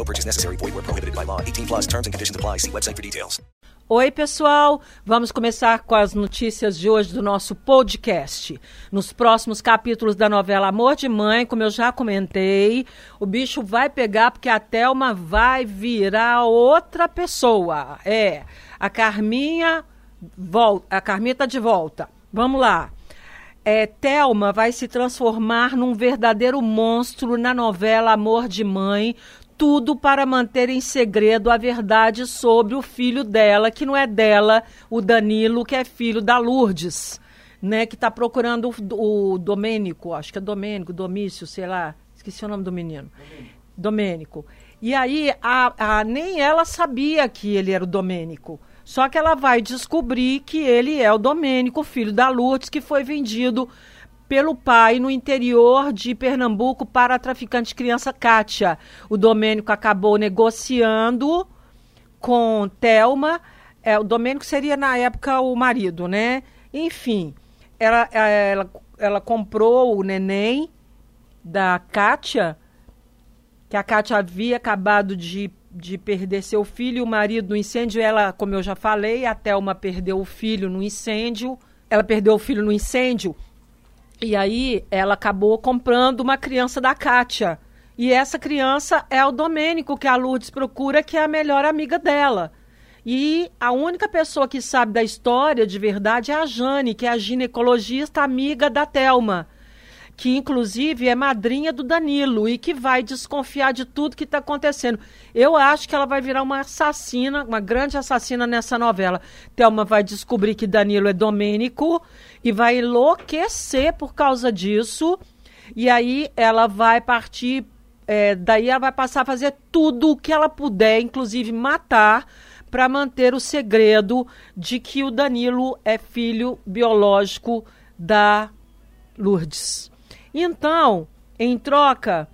No purchase necessary. Void where prohibited by law. 18 plus terms and conditions apply. See website for details. Oi, pessoal! Vamos começar com as notícias de hoje do nosso podcast. Nos próximos capítulos da novela Amor de Mãe, como eu já comentei, o bicho vai pegar porque a Thelma vai virar outra pessoa. É, a Carminha volta, a Carminha tá de volta. Vamos lá. É, Thelma vai se transformar num verdadeiro monstro na novela Amor de Mãe, tudo para manter em segredo a verdade sobre o filho dela, que não é dela, o Danilo, que é filho da Lourdes, né? Que está procurando o, o Domênico, acho que é Domênico, Domício, sei lá, esqueci o nome do menino. Domênico. E aí, a, a, nem ela sabia que ele era o Domênico. Só que ela vai descobrir que ele é o Domênico, filho da Lourdes, que foi vendido pelo pai no interior de Pernambuco para a traficante criança Kátia. O Domênico acabou negociando com Telma. É, o Domênico seria, na época, o marido, né? Enfim, ela, ela, ela comprou o neném da Kátia, que a Kátia havia acabado de, de perder seu filho e o marido no incêndio. Ela, como eu já falei, a Thelma perdeu o filho no incêndio. Ela perdeu o filho no incêndio e aí ela acabou comprando uma criança da Kátia. E essa criança é o Domênico, que a Lourdes procura, que é a melhor amiga dela. E a única pessoa que sabe da história de verdade é a Jane, que é a ginecologista amiga da Telma, que inclusive é madrinha do Danilo e que vai desconfiar de tudo que está acontecendo. Eu acho que ela vai virar uma assassina, uma grande assassina nessa novela. Telma vai descobrir que Danilo é Domênico e vai enlouquecer por causa disso. E aí ela vai partir, é, daí ela vai passar a fazer tudo o que ela puder, inclusive matar, para manter o segredo de que o Danilo é filho biológico da Lourdes. Então, em troca,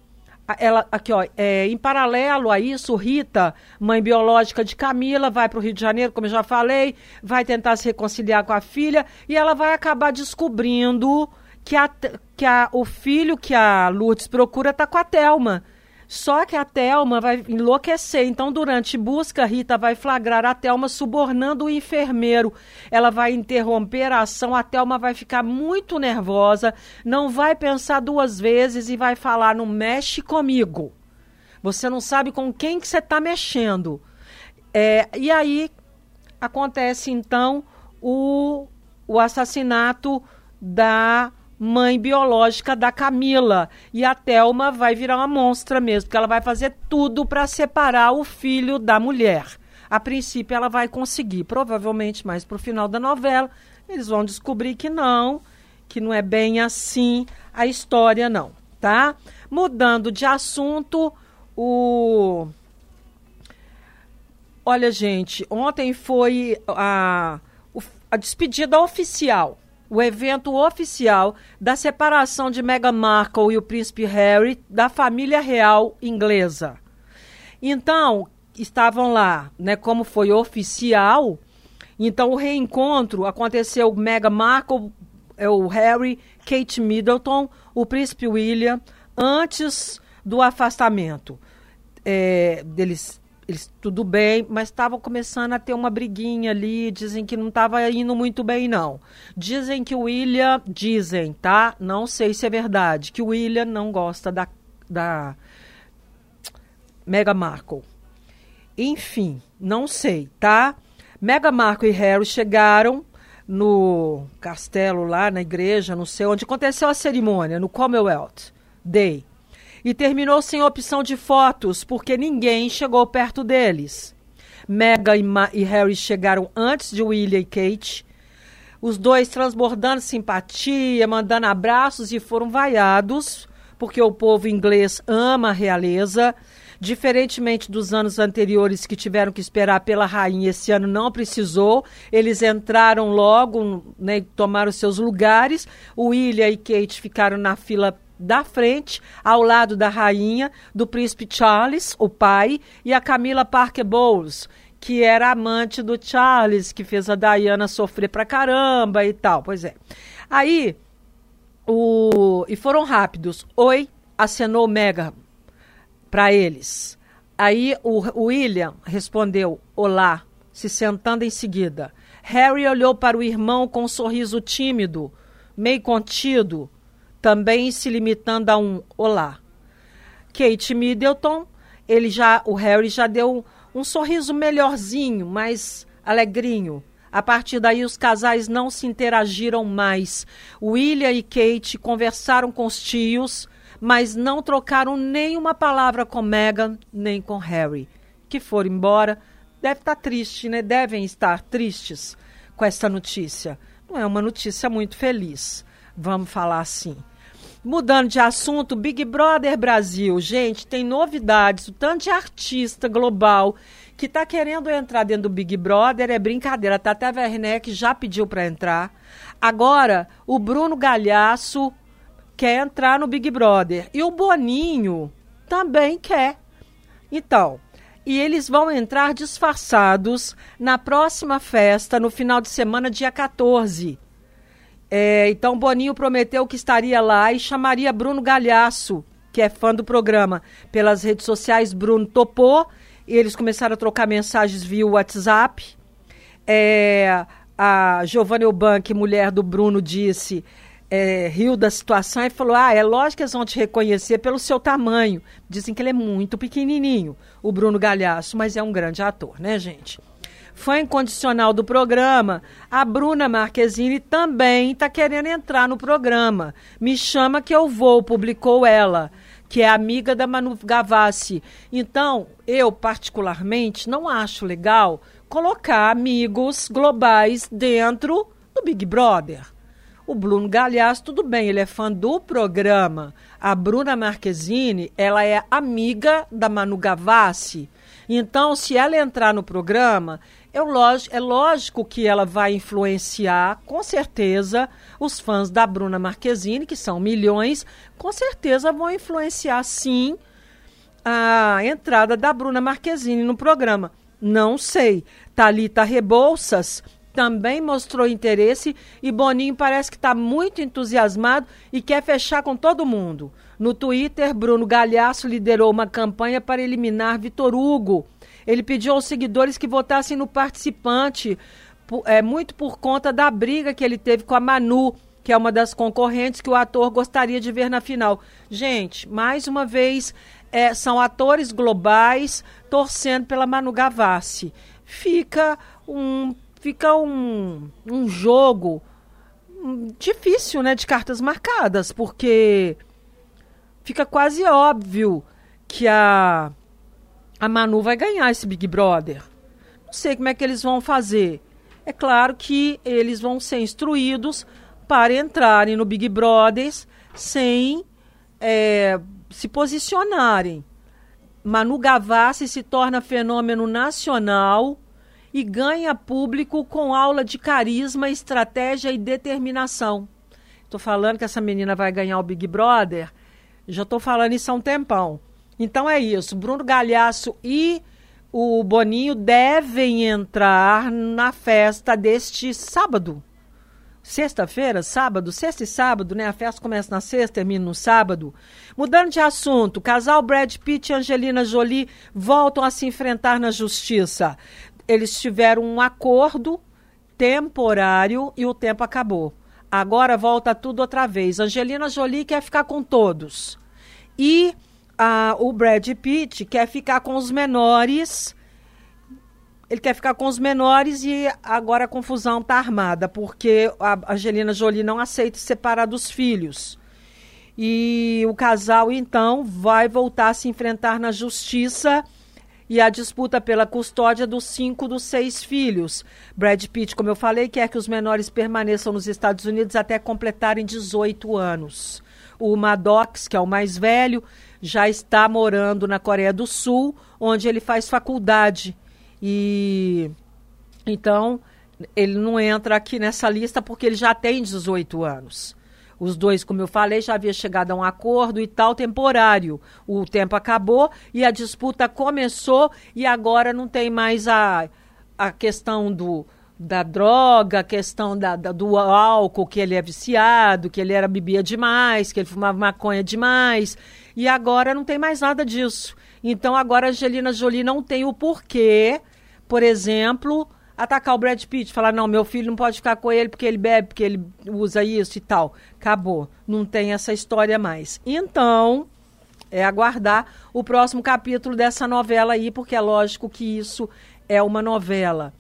ela aqui ó, é, em paralelo a isso, Rita, mãe biológica de Camila, vai para o Rio de Janeiro, como eu já falei, vai tentar se reconciliar com a filha e ela vai acabar descobrindo que, a, que a, o filho que a Lourdes procura está com a Telma. Só que a Telma vai enlouquecer. Então, durante busca, Rita vai flagrar a Telma subornando o enfermeiro. Ela vai interromper a ação, a Telma vai ficar muito nervosa, não vai pensar duas vezes e vai falar: não mexe comigo. Você não sabe com quem que você está mexendo. É, e aí acontece então o, o assassinato da mãe biológica da Camila. E a Thelma vai virar uma monstra mesmo, porque ela vai fazer tudo para separar o filho da mulher. A princípio ela vai conseguir, provavelmente mais para o final da novela, eles vão descobrir que não, que não é bem assim a história não, tá? Mudando de assunto, o Olha, gente, ontem foi a, a despedida oficial o evento oficial da separação de Meghan Markle e o príncipe Harry da família real inglesa. Então, estavam lá, né, como foi oficial, então o reencontro aconteceu Meghan Markle, é, o Harry, Kate Middleton, o príncipe William, antes do afastamento é, deles eles tudo bem, mas estavam começando a ter uma briguinha ali, dizem que não estava indo muito bem não. Dizem que o William, dizem, tá? Não sei se é verdade, que o William não gosta da da Mega Markle. Enfim, não sei, tá? Meghan Markle e Harry chegaram no castelo lá na igreja, não sei onde aconteceu a cerimônia, no Commonwealth Day. E terminou sem opção de fotos, porque ninguém chegou perto deles. Meghan e, e Harry chegaram antes de William e Kate. Os dois transbordando simpatia, mandando abraços e foram vaiados, porque o povo inglês ama a realeza. Diferentemente dos anos anteriores que tiveram que esperar pela rainha, esse ano não precisou. Eles entraram logo, né, tomaram seus lugares. William e Kate ficaram na fila da frente, ao lado da rainha, do príncipe Charles, o pai, e a Camila Parker Bowles, que era amante do Charles, que fez a Diana sofrer pra caramba e tal. Pois é. Aí, o... e foram rápidos. Oi, acenou Mega para eles. Aí o, William respondeu olá, se sentando em seguida. Harry olhou para o irmão com um sorriso tímido, meio contido, também se limitando a um olá. Kate Middleton, ele já, o Harry já deu um sorriso melhorzinho, mais alegrinho. A partir daí, os casais não se interagiram mais. William e Kate conversaram com os tios, mas não trocaram nenhuma palavra com Meghan nem com Harry, que foram embora. Deve estar triste, né? Devem estar tristes com essa notícia. Não é uma notícia muito feliz, vamos falar assim. Mudando de assunto, Big Brother Brasil. Gente, tem novidades. O tanto de artista global que está querendo entrar dentro do Big Brother é brincadeira. Tata Werneck já pediu para entrar. Agora, o Bruno Galhaço quer entrar no Big Brother. E o Boninho também quer. Então, e eles vão entrar disfarçados na próxima festa, no final de semana, dia 14. É, então, Boninho prometeu que estaria lá e chamaria Bruno Galhaço, que é fã do programa, pelas redes sociais. Bruno topou e eles começaram a trocar mensagens via WhatsApp. É, a Giovanna Eubank, mulher do Bruno, disse é, riu da situação e falou: Ah, é lógico que eles vão te reconhecer pelo seu tamanho. Dizem que ele é muito pequenininho, o Bruno Galhaço, mas é um grande ator, né, gente? Fã incondicional do programa, a Bruna Marquezine também está querendo entrar no programa. Me chama que eu vou, publicou ela, que é amiga da Manu Gavassi. Então, eu, particularmente, não acho legal colocar amigos globais dentro do Big Brother o Bruno Galhaço, tudo bem, ele é fã do programa. A Bruna Marquezine, ela é amiga da Manu Gavassi. Então, se ela entrar no programa, é lógico, é lógico que ela vai influenciar, com certeza, os fãs da Bruna Marquezine, que são milhões, com certeza vão influenciar, sim, a entrada da Bruna Marquezine no programa. Não sei. Talita Rebouças também mostrou interesse e Boninho parece que está muito entusiasmado e quer fechar com todo mundo. No Twitter, Bruno Galhaço liderou uma campanha para eliminar Vitor Hugo. Ele pediu aos seguidores que votassem no participante, é, muito por conta da briga que ele teve com a Manu, que é uma das concorrentes que o ator gostaria de ver na final. Gente, mais uma vez, é, são atores globais torcendo pela Manu Gavassi. Fica um fica um, um jogo difícil, né, de cartas marcadas, porque fica quase óbvio que a a Manu vai ganhar esse Big Brother. Não sei como é que eles vão fazer. É claro que eles vão ser instruídos para entrarem no Big Brother sem é, se posicionarem. Manu Gavassi se torna fenômeno nacional e ganha público com aula de carisma, estratégia e determinação. Estou falando que essa menina vai ganhar o Big Brother, já estou falando isso há um tempão. Então é isso. Bruno Galhaço e o Boninho devem entrar na festa deste sábado. Sexta-feira, sábado, sexta e sábado, né? A festa começa na sexta, termina no sábado. Mudando de assunto, casal Brad Pitt e Angelina Jolie voltam a se enfrentar na justiça eles tiveram um acordo temporário e o tempo acabou. Agora volta tudo outra vez. Angelina Jolie quer ficar com todos. E o Brad Pitt quer ficar com os menores ele quer ficar com os menores e agora a confusão está armada, porque a Angelina Jolie não aceita se separar dos filhos. E o casal, então, vai voltar a se enfrentar na justiça e a disputa pela custódia dos cinco dos seis filhos. Brad Pitt, como eu falei, quer que os menores permaneçam nos Estados Unidos até completarem 18 anos. O Maddox, que é o mais velho, já está morando na Coreia do Sul, onde ele faz faculdade. E então ele não entra aqui nessa lista porque ele já tem 18 anos. Os dois, como eu falei, já havia chegado a um acordo e tal temporário. O tempo acabou e a disputa começou e agora não tem mais a, a questão do, da droga, a questão da, da, do álcool, que ele é viciado, que ele era bebia demais, que ele fumava maconha demais. E agora não tem mais nada disso. Então agora a Angelina Jolie não tem o porquê, por exemplo, atacar o Brad Pitt, falar, não, meu filho não pode ficar com ele porque ele bebe, porque ele usa isso e tal. Acabou. Não tem essa história mais. Então, é aguardar o próximo capítulo dessa novela aí, porque é lógico que isso é uma novela.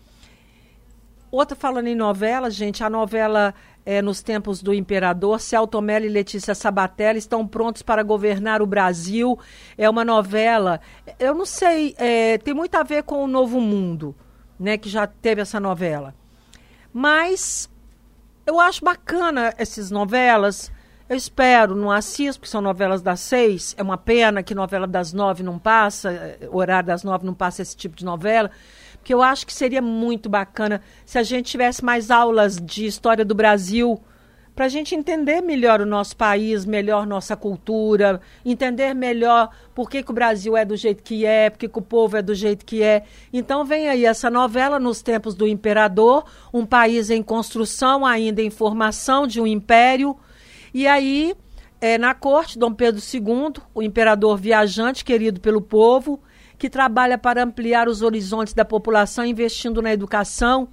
Outra falando em novela, gente, a novela é, Nos Tempos do Imperador, Celto Mello e Letícia Sabatella estão prontos para governar o Brasil. É uma novela, eu não sei, é, tem muito a ver com o Novo Mundo né, que já teve essa novela. Mas eu acho bacana essas novelas. Eu espero, não assisto, porque são novelas das seis. É uma pena que novela das nove não passa, eh, horário das nove não passa esse tipo de novela. Porque eu acho que seria muito bacana se a gente tivesse mais aulas de história do Brasil para a gente entender melhor o nosso país, melhor nossa cultura, entender melhor por que, que o Brasil é do jeito que é, por que, que o povo é do jeito que é. Então vem aí essa novela nos tempos do imperador, um país em construção, ainda em formação de um império. E aí, é, na corte, Dom Pedro II, o imperador viajante, querido pelo povo, que trabalha para ampliar os horizontes da população, investindo na educação,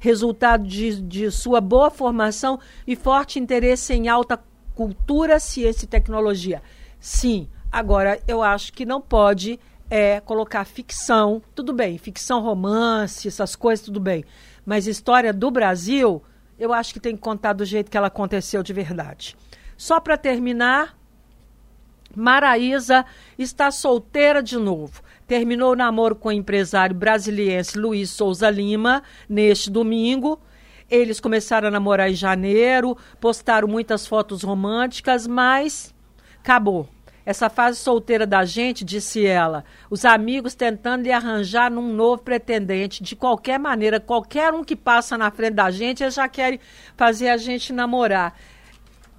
resultado de, de sua boa formação e forte interesse em alta cultura, ciência e tecnologia. Sim, agora eu acho que não pode é, colocar ficção, tudo bem, ficção romance, essas coisas, tudo bem. Mas história do Brasil, eu acho que tem que contar do jeito que ela aconteceu de verdade. Só para terminar, Maraísa está solteira de novo terminou o namoro com o empresário brasiliense Luiz Souza Lima neste domingo. Eles começaram a namorar em janeiro, postaram muitas fotos românticas, mas acabou. Essa fase solteira da gente, disse ela, os amigos tentando lhe arranjar num novo pretendente, de qualquer maneira, qualquer um que passa na frente da gente, eles já querem fazer a gente namorar.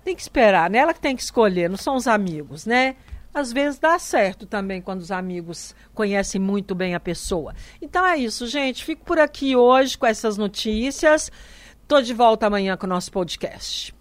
Tem que esperar, né? Ela que tem que escolher, não são os amigos, né? Às vezes dá certo também quando os amigos conhecem muito bem a pessoa. Então é isso, gente. Fico por aqui hoje com essas notícias. Estou de volta amanhã com o nosso podcast.